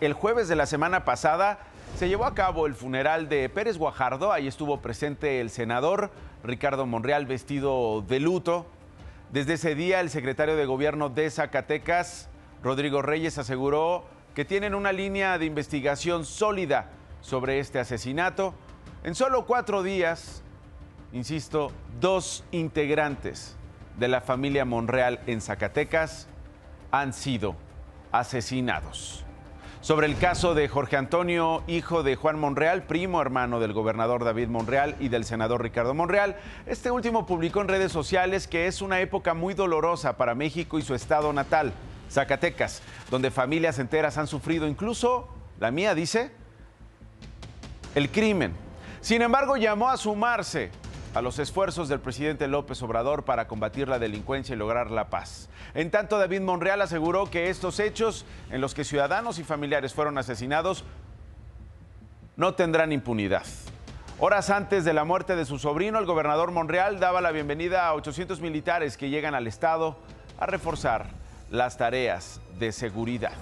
El jueves de la semana pasada se llevó a cabo el funeral de Pérez Guajardo. Ahí estuvo presente el senador Ricardo Monreal vestido de luto. Desde ese día el secretario de gobierno de Zacatecas, Rodrigo Reyes, aseguró que tienen una línea de investigación sólida sobre este asesinato. En solo cuatro días, insisto, dos integrantes de la familia Monreal en Zacatecas han sido asesinados sobre el caso de Jorge Antonio, hijo de Juan Monreal, primo hermano del gobernador David Monreal y del senador Ricardo Monreal. Este último publicó en redes sociales que es una época muy dolorosa para México y su estado natal, Zacatecas, donde familias enteras han sufrido, incluso la mía dice, el crimen. Sin embargo, llamó a sumarse a los esfuerzos del presidente López Obrador para combatir la delincuencia y lograr la paz. En tanto, David Monreal aseguró que estos hechos en los que ciudadanos y familiares fueron asesinados no tendrán impunidad. Horas antes de la muerte de su sobrino, el gobernador Monreal daba la bienvenida a 800 militares que llegan al estado a reforzar las tareas de seguridad.